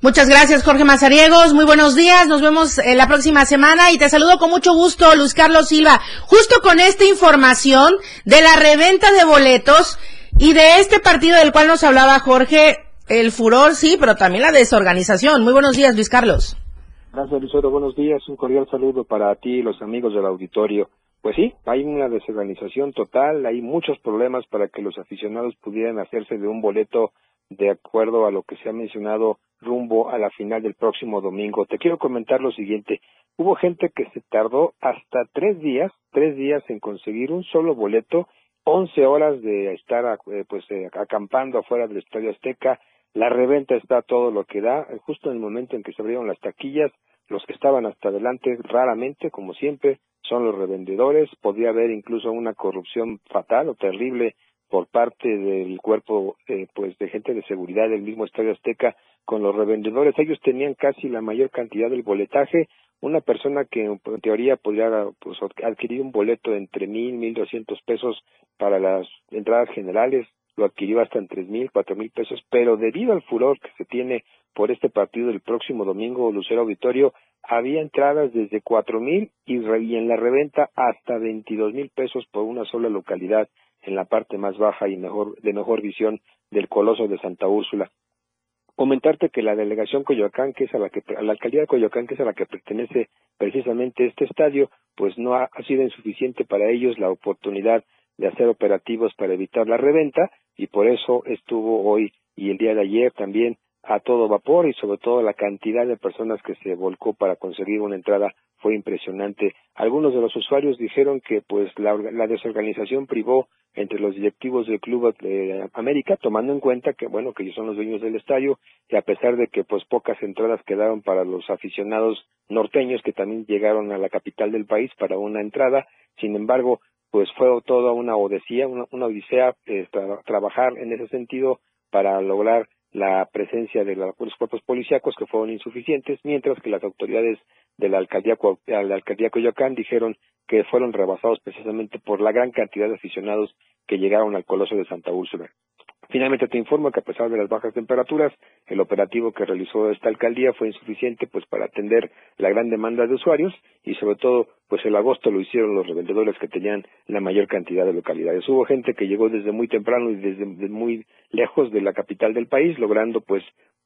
Muchas gracias, Jorge Mazariegos. Muy buenos días. Nos vemos eh, la próxima semana y te saludo con mucho gusto, Luis Carlos Silva. Justo con esta información de la reventa de boletos y de este partido del cual nos hablaba Jorge, el furor, sí, pero también la desorganización. Muy buenos días, Luis Carlos. Gracias, Lucero. Buenos días. Un cordial saludo para ti y los amigos del auditorio. Pues sí, hay una desorganización total, hay muchos problemas para que los aficionados pudieran hacerse de un boleto de acuerdo a lo que se ha mencionado rumbo a la final del próximo domingo. Te quiero comentar lo siguiente. Hubo gente que se tardó hasta tres días, tres días en conseguir un solo boleto, once horas de estar eh, pues eh, acampando afuera del Estadio Azteca. La reventa está todo lo que da. Justo en el momento en que se abrieron las taquillas, los que estaban hasta adelante, raramente, como siempre, son los revendedores. Podría haber incluso una corrupción fatal o terrible por parte del cuerpo eh, pues de gente de seguridad del mismo Estadio Azteca con los revendedores. Ellos tenían casi la mayor cantidad del boletaje. Una persona que en teoría podría pues, adquirir un boleto entre mil, mil doscientos pesos para las entradas generales, lo adquirió hasta en tres mil, cuatro mil pesos, pero debido al furor que se tiene por este partido del próximo domingo Lucero Auditorio, había entradas desde cuatro mil y, y en la reventa hasta veintidós mil pesos por una sola localidad en la parte más baja y mejor de mejor visión del Coloso de Santa Úrsula. Comentarte que la delegación Coyoacán, que es a la que la alcaldía de Coyoacán, que es a la que pertenece precisamente este estadio, pues no ha, sido insuficiente para ellos la oportunidad de hacer operativos para evitar la reventa y por eso estuvo hoy y el día de ayer también a todo vapor y sobre todo la cantidad de personas que se volcó para conseguir una entrada fue impresionante. Algunos de los usuarios dijeron que pues la, desorganización privó entre los directivos del Club de América, tomando en cuenta que bueno que ellos son los dueños del estadio y a pesar de que pues pocas entradas quedaron para los aficionados norteños que también llegaron a la capital del país para una entrada, sin embargo pues fue toda una odisea, una, odisea eh, trabajar en ese sentido para lograr la presencia de los cuerpos policíacos que fueron insuficientes, mientras que las autoridades de la alcaldía, la alcaldía Coyoacán dijeron que fueron rebasados precisamente por la gran cantidad de aficionados que llegaron al Coloso de Santa Úrsula. Finalmente te informo que a pesar de las bajas temperaturas, el operativo que realizó esta alcaldía fue insuficiente pues para atender la gran demanda de usuarios y sobre todo pues el agosto lo hicieron los revendedores que tenían la mayor cantidad de localidades. Hubo gente que llegó desde muy temprano y desde muy lejos de la capital del país, logrando pues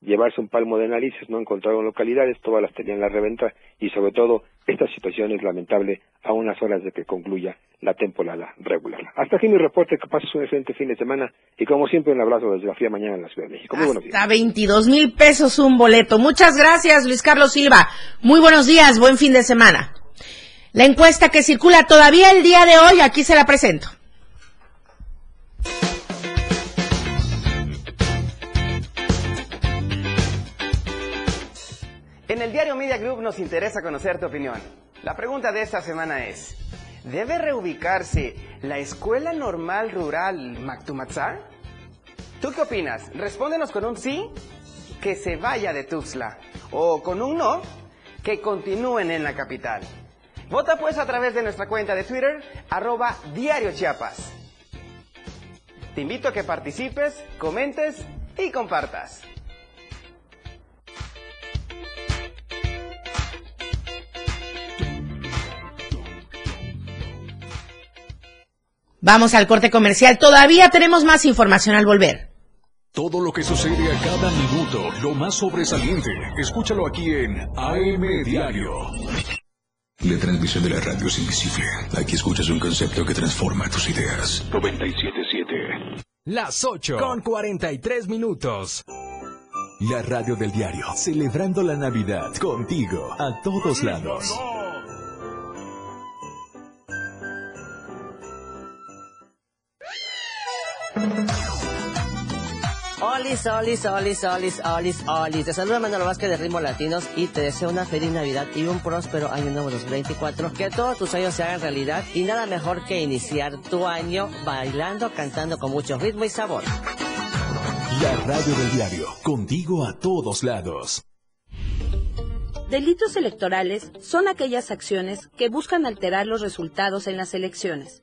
llevarse un palmo de narices, no encontraron localidades, todas las tenían la reventa y sobre todo esta situación es lamentable a unas horas de que concluya la temporada regular. Hasta aquí mi reporte, que pases un excelente fin de semana y como siempre un abrazo desde la fría mañana en la Ciudad de México. Muy buenos días. Hasta 22 mil pesos un boleto. Muchas gracias Luis Carlos Silva. Muy buenos días, buen fin de semana. La encuesta que circula todavía el día de hoy, aquí se la presento. En el diario Media Group nos interesa conocer tu opinión. La pregunta de esta semana es, ¿debe reubicarse la Escuela Normal Rural Mactumatzá? ¿Tú qué opinas? Respóndenos con un sí, que se vaya de Tuxtla, o con un no, que continúen en la capital. Vota pues a través de nuestra cuenta de Twitter, arroba Diario Chiapas. Te invito a que participes, comentes y compartas. Vamos al corte comercial. Todavía tenemos más información al volver. Todo lo que sucede a cada minuto, lo más sobresaliente, escúchalo aquí en AM Diario. La transmisión de la radio es invisible. Aquí escuchas un concepto que transforma tus ideas. 97.7. Las 8 con 43 minutos. La radio del diario, celebrando la Navidad contigo a todos lados. Olis, olis, olis, olis, olis, olis. Te saluda Manuel Vázquez de Ritmo Latinos y te deseo una feliz Navidad y un próspero año nuevo 2024. Que todos tus sueños se hagan realidad y nada mejor que iniciar tu año bailando, cantando con mucho ritmo y sabor. La radio del diario, contigo a todos lados. Delitos electorales son aquellas acciones que buscan alterar los resultados en las elecciones.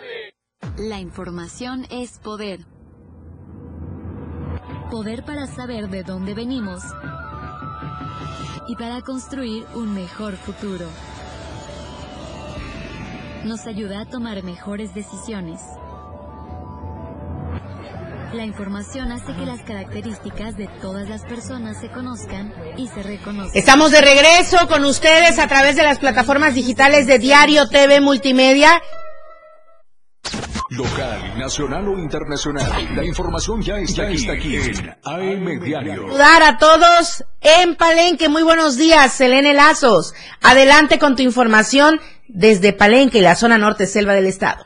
La información es poder. Poder para saber de dónde venimos y para construir un mejor futuro. Nos ayuda a tomar mejores decisiones. La información hace que las características de todas las personas se conozcan y se reconozcan. Estamos de regreso con ustedes a través de las plataformas digitales de Diario TV Multimedia Local, nacional o internacional. La información ya está, aquí, está aquí en AM Diario. Saludar a todos en Palenque. Muy buenos días, Selene Lazos. Adelante con tu información desde Palenque, la zona norte selva del estado.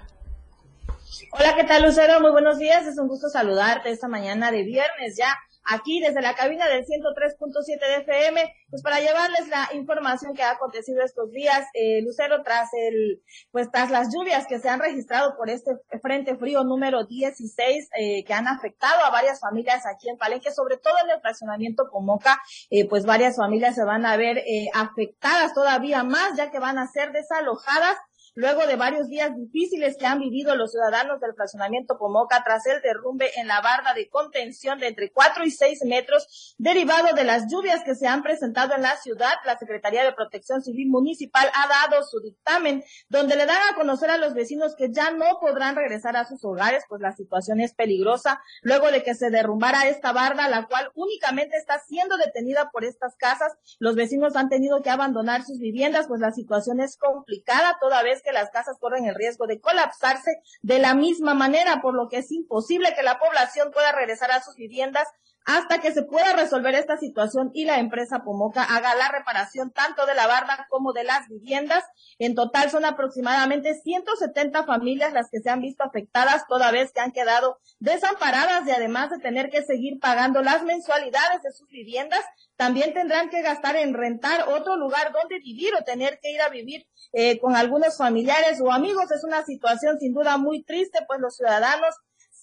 Hola, ¿qué tal, Lucero? Muy buenos días. Es un gusto saludarte esta mañana de viernes ya aquí desde la cabina del 103.7 de FM, pues para llevarles la información que ha acontecido estos días, eh, Lucero, tras el, pues tras las lluvias que se han registrado por este frente frío número 16, eh, que han afectado a varias familias aquí en Palenque, sobre todo en el fraccionamiento Comoca, eh, pues varias familias se van a ver eh, afectadas todavía más, ya que van a ser desalojadas luego de varios días difíciles que han vivido los ciudadanos del fraccionamiento Pomoca tras el derrumbe en la barda de contención de entre 4 y 6 metros derivado de las lluvias que se han presentado en la ciudad. La Secretaría de Protección Civil Municipal ha dado su dictamen donde le dan a conocer a los vecinos que ya no podrán regresar a sus hogares, pues la situación es peligrosa luego de que se derrumbara esta barda, la cual únicamente está siendo detenida por estas casas. Los vecinos han tenido que abandonar sus viviendas, pues la situación es complicada toda vez que las casas corren el riesgo de colapsarse de la misma manera, por lo que es imposible que la población pueda regresar a sus viviendas hasta que se pueda resolver esta situación y la empresa Pomoca haga la reparación tanto de la barda como de las viviendas. En total son aproximadamente 170 familias las que se han visto afectadas toda vez que han quedado desamparadas y además de tener que seguir pagando las mensualidades de sus viviendas, también tendrán que gastar en rentar otro lugar donde vivir o tener que ir a vivir eh, con algunos familiares o amigos. Es una situación sin duda muy triste, pues los ciudadanos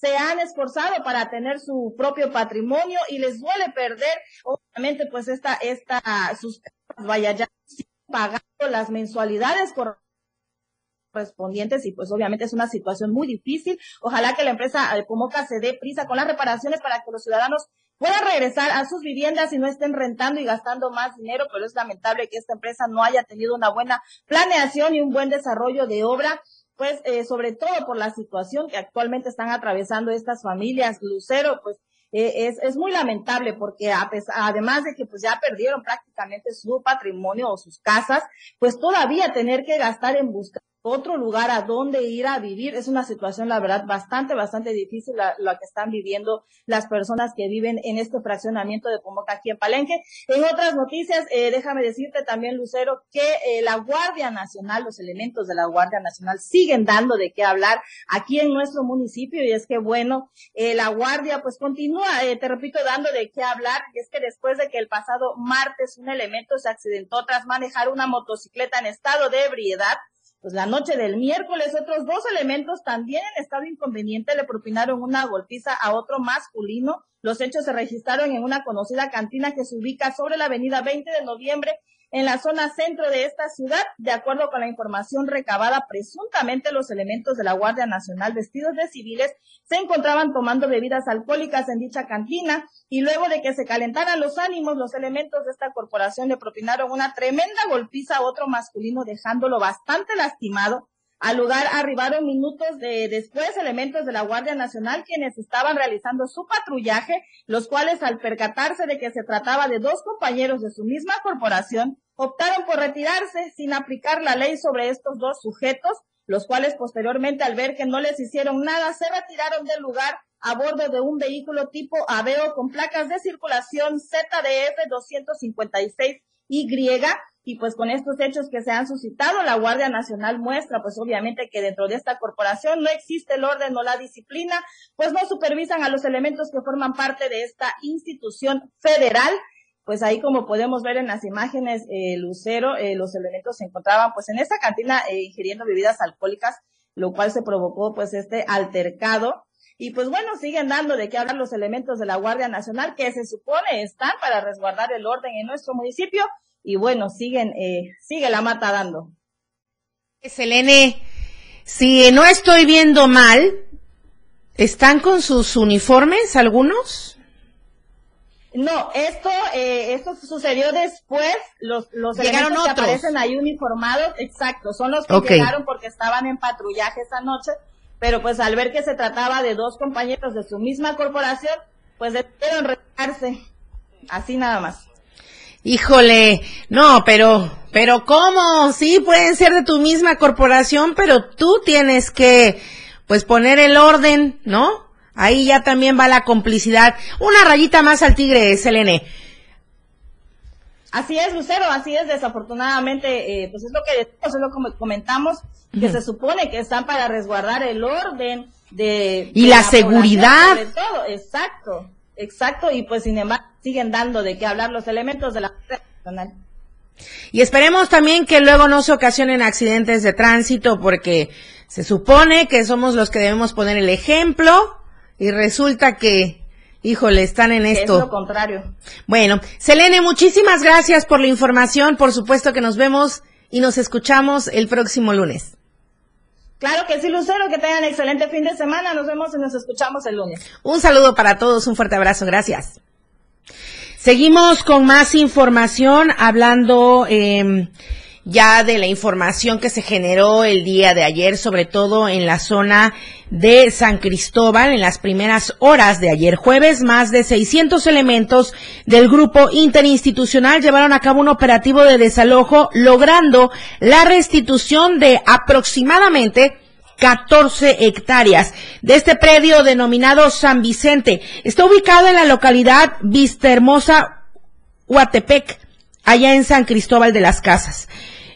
se han esforzado para tener su propio patrimonio y les duele perder, obviamente, pues esta, esta, sus vaya ya pagando las mensualidades correspondientes y pues obviamente es una situación muy difícil. Ojalá que la empresa de Pomoca se dé prisa con las reparaciones para que los ciudadanos puedan regresar a sus viviendas y no estén rentando y gastando más dinero, pero es lamentable que esta empresa no haya tenido una buena planeación y un buen desarrollo de obra pues eh, sobre todo por la situación que actualmente están atravesando estas familias, Lucero, pues eh, es, es muy lamentable porque a además de que pues ya perdieron prácticamente su patrimonio o sus casas, pues todavía tener que gastar en buscar otro lugar a donde ir a vivir. Es una situación, la verdad, bastante, bastante difícil la, la, que están viviendo las personas que viven en este fraccionamiento de Pomoca aquí en Palenque. En otras noticias, eh, déjame decirte también, Lucero, que eh, la Guardia Nacional, los elementos de la Guardia Nacional siguen dando de qué hablar aquí en nuestro municipio y es que, bueno, eh, la Guardia pues continúa, eh, te repito, dando de qué hablar y es que después de que el pasado martes un elemento se accidentó tras manejar una motocicleta en estado de ebriedad, pues la noche del miércoles otros dos elementos también en estado inconveniente le propinaron una golpiza a otro masculino. Los hechos se registraron en una conocida cantina que se ubica sobre la avenida 20 de noviembre en la zona centro de esta ciudad. De acuerdo con la información recabada, presuntamente los elementos de la Guardia Nacional vestidos de civiles se encontraban tomando bebidas alcohólicas en dicha cantina y luego de que se calentaran los ánimos, los elementos de esta corporación le propinaron una tremenda golpiza a otro masculino dejándolo bastante lastimado Al lugar arribaron minutos de, después elementos de la Guardia Nacional quienes estaban realizando su patrullaje, los cuales al percatarse de que se trataba de dos compañeros de su misma corporación, optaron por retirarse sin aplicar la ley sobre estos dos sujetos, los cuales posteriormente al ver que no les hicieron nada se retiraron del lugar a bordo de un vehículo tipo Aveo con placas de circulación ZDF 256Y y pues con estos hechos que se han suscitado, la Guardia Nacional muestra pues obviamente que dentro de esta corporación no existe el orden o la disciplina, pues no supervisan a los elementos que forman parte de esta institución federal. Pues ahí como podemos ver en las imágenes, eh, Lucero, eh, los elementos se encontraban pues en esta cantina eh, ingiriendo bebidas alcohólicas, lo cual se provocó pues este altercado. Y pues bueno, siguen dando de qué hablar los elementos de la Guardia Nacional que se supone están para resguardar el orden en nuestro municipio y bueno, siguen, eh, sigue la mata dando. Selene, si no estoy viendo mal, ¿están con sus uniformes algunos? No, esto eh, esto sucedió después. Los los llegaron otros. que aparecen ahí uniformados, exacto, son los que llegaron porque estaban en patrullaje esa noche. Pero pues al ver que se trataba de dos compañeros de su misma corporación, pues debieron retirarse. Así nada más. Híjole, no, pero, pero ¿cómo? Sí, pueden ser de tu misma corporación, pero tú tienes que, pues poner el orden, ¿no? Ahí ya también va la complicidad. Una rayita más al tigre, Selene. Así es, Lucero, así es, desafortunadamente, eh, pues es lo que es lo que comentamos, que se supone que están para resguardar el orden de... Y la, seguridad. De todo, exacto. Exacto, y pues sin embargo siguen dando de qué hablar los elementos de la nacional. Y esperemos también que luego no se ocasionen accidentes de tránsito porque se supone que somos los que debemos poner el ejemplo y resulta que, híjole, están en esto. Es lo contrario. Bueno, Selene, muchísimas gracias por la información. Por supuesto que nos vemos y nos escuchamos el próximo lunes. Claro que sí, Lucero, que tengan excelente fin de semana. Nos vemos y nos escuchamos el lunes. Un saludo para todos, un fuerte abrazo, gracias. Seguimos con más información, hablando eh, ya de la información que se generó el día de ayer, sobre todo en la zona de San Cristóbal. En las primeras horas de ayer jueves, más de 600 elementos del grupo interinstitucional llevaron a cabo un operativo de desalojo, logrando la restitución de aproximadamente 14 hectáreas de este predio denominado San Vicente. Está ubicado en la localidad Vista Hermosa, Huatepec, allá en San Cristóbal de las Casas.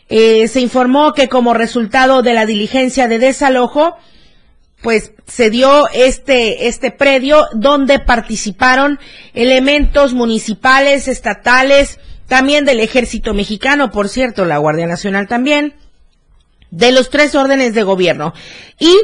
Eh, se informó que como resultado de la diligencia de desalojo, pues se dio este, este predio donde participaron elementos municipales, estatales, también del ejército mexicano, por cierto, la Guardia Nacional también, de los tres órdenes de gobierno. Y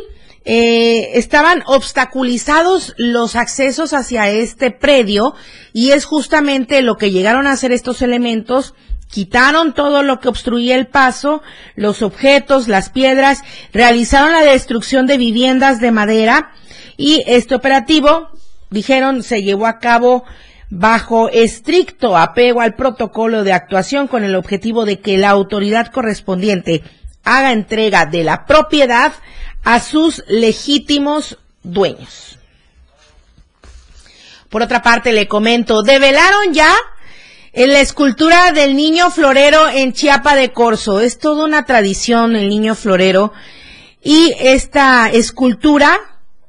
eh, estaban obstaculizados los accesos hacia este predio y es justamente lo que llegaron a hacer estos elementos quitaron todo lo que obstruía el paso, los objetos, las piedras, realizaron la destrucción de viviendas de madera y este operativo, dijeron, se llevó a cabo bajo estricto apego al protocolo de actuación con el objetivo de que la autoridad correspondiente haga entrega de la propiedad a sus legítimos dueños. Por otra parte, le comento, develaron ya en la escultura del niño florero en Chiapa de Corzo. Es toda una tradición el niño florero. Y esta escultura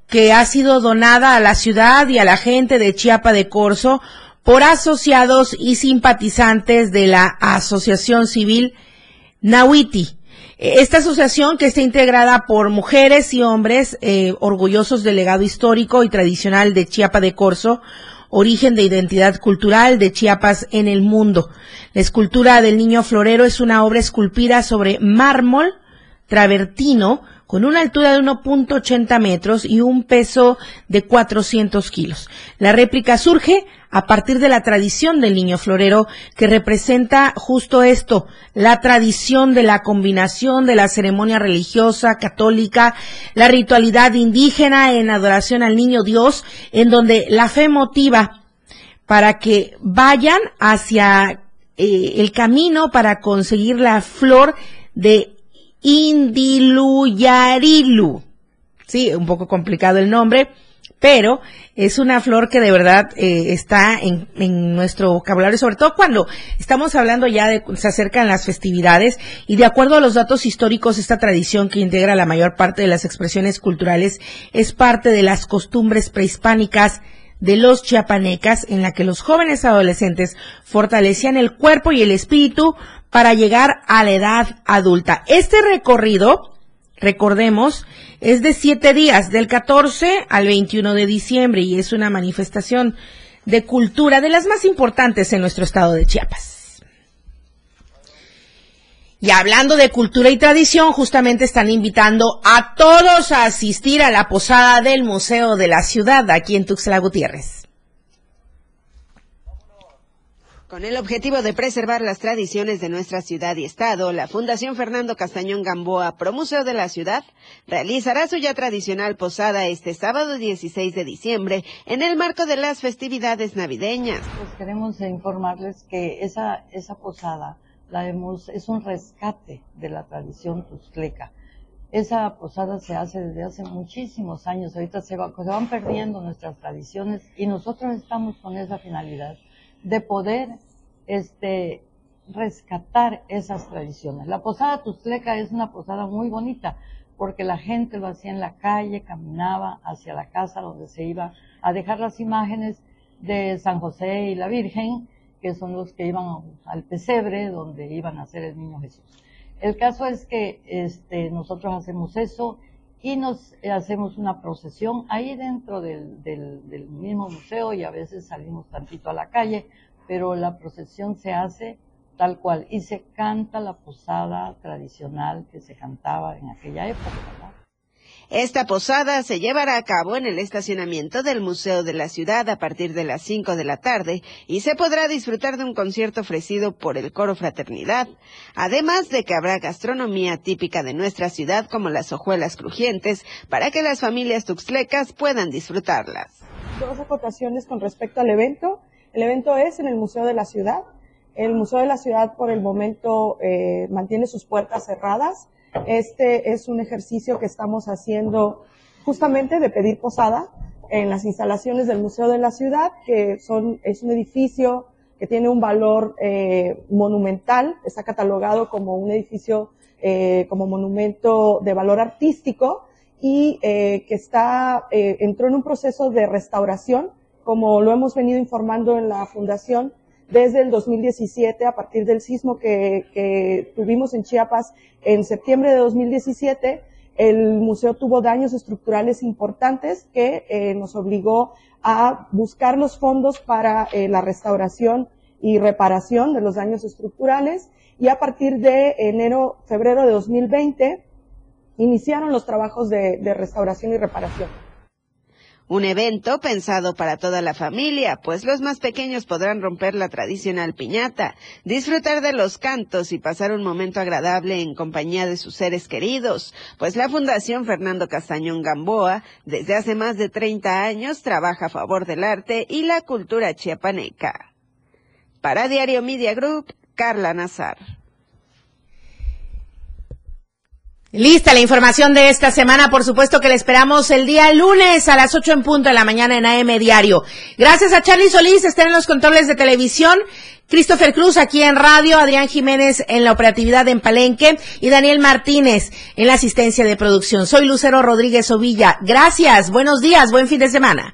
que ha sido donada a la ciudad y a la gente de Chiapa de Corzo por asociados y simpatizantes de la Asociación Civil Nahuiti. Esta asociación que está integrada por mujeres y hombres eh, orgullosos del legado histórico y tradicional de Chiapa de Corzo, origen de identidad cultural de Chiapas en el mundo. La escultura del niño florero es una obra esculpida sobre mármol travertino con una altura de 1.80 metros y un peso de 400 kilos. La réplica surge a partir de la tradición del niño florero que representa justo esto, la tradición de la combinación de la ceremonia religiosa católica, la ritualidad indígena en adoración al niño Dios, en donde la fe motiva para que vayan hacia eh, el camino para conseguir la flor de indiluyarilu. Sí, un poco complicado el nombre, pero es una flor que de verdad eh, está en, en, nuestro vocabulario, sobre todo cuando estamos hablando ya de, se acercan las festividades y de acuerdo a los datos históricos, esta tradición que integra la mayor parte de las expresiones culturales es parte de las costumbres prehispánicas de los chiapanecas en la que los jóvenes adolescentes fortalecían el cuerpo y el espíritu para llegar a la edad adulta. Este recorrido recordemos, es de siete días, del 14 al 21 de diciembre, y es una manifestación de cultura de las más importantes en nuestro estado de Chiapas. Y hablando de cultura y tradición, justamente están invitando a todos a asistir a la posada del Museo de la Ciudad aquí en Tuxtla Gutiérrez. Con el objetivo de preservar las tradiciones de nuestra ciudad y estado, la Fundación Fernando Castañón Gamboa, Promuseo de la Ciudad, realizará su ya tradicional posada este sábado 16 de diciembre en el marco de las festividades navideñas. Pues queremos informarles que esa, esa posada la hemos, es un rescate de la tradición tuscleca. Esa posada se hace desde hace muchísimos años, ahorita se, se van perdiendo nuestras tradiciones y nosotros estamos con esa finalidad de poder este, rescatar esas tradiciones. La posada Tuzleca es una posada muy bonita porque la gente lo hacía en la calle, caminaba hacia la casa donde se iba a dejar las imágenes de San José y la Virgen, que son los que iban al pesebre donde iban a ser el niño Jesús. El caso es que este, nosotros hacemos eso y nos hacemos una procesión ahí dentro del, del, mismo museo y a veces salimos tantito a la calle, pero la procesión se hace tal cual y se canta la posada tradicional que se cantaba en aquella época. Esta posada se llevará a cabo en el estacionamiento del Museo de la Ciudad a partir de las 5 de la tarde y se podrá disfrutar de un concierto ofrecido por el Coro Fraternidad, además de que habrá gastronomía típica de nuestra ciudad como las hojuelas crujientes para que las familias tuxtlecas puedan disfrutarlas. Dos acotaciones con respecto al evento. El evento es en el Museo de la Ciudad. El Museo de la Ciudad por el momento eh, mantiene sus puertas cerradas este es un ejercicio que estamos haciendo justamente de pedir posada en las instalaciones del Museo de la Ciudad, que son, es un edificio que tiene un valor eh, monumental, está catalogado como un edificio, eh, como monumento de valor artístico y que está, entró en un proceso de restauración, como lo hemos venido informando en la Fundación, desde el 2017, a partir del sismo que, tuvimos en Chiapas en septiembre de 2017, el museo tuvo daños estructurales importantes que eh, nos obligó a buscar los fondos para eh, la restauración y reparación de los daños estructurales y a partir de enero, febrero de 2020 iniciaron los trabajos de restauración y reparación. Un evento pensado para toda la familia, pues los más pequeños podrán romper la tradicional piñata, disfrutar de los cantos y pasar un momento agradable en compañía de sus seres queridos, pues la Fundación Fernando Castañón Gamboa desde hace más de 30 años trabaja a favor del arte y la cultura chiapaneca. Para Diario Media Group, Carla Nazar. Lista la información de esta semana, por supuesto que le esperamos el día lunes a las 8 en punto de la mañana en AM Diario. Gracias a Charlie Solís, estén en los controles de televisión, Christopher Cruz aquí en radio, Adrián Jiménez en la operatividad en Palenque y Daniel Martínez en la asistencia de producción. Soy Lucero Rodríguez Ovilla. Gracias, buenos días, buen fin de semana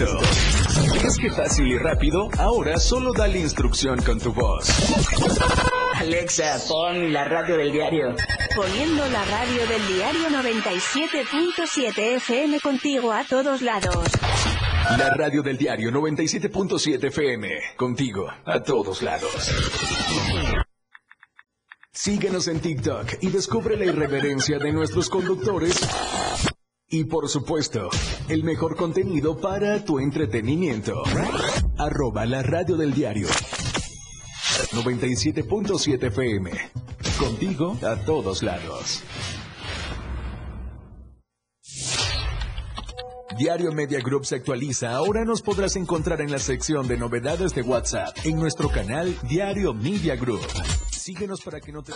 ¿Es que fácil y rápido? Ahora solo dale instrucción con tu voz. Alexa, pon la radio del diario. Poniendo la radio del diario 97.7 FM contigo a todos lados. La radio del diario 97.7 FM. Contigo a todos lados. Síguenos en TikTok y descubre la irreverencia de nuestros conductores. Y por supuesto, el mejor contenido para tu entretenimiento. Arroba la radio del diario 97.7 FM. Contigo a todos lados. Diario Media Group se actualiza. Ahora nos podrás encontrar en la sección de novedades de WhatsApp en nuestro canal Diario Media Group. Síguenos para que no te...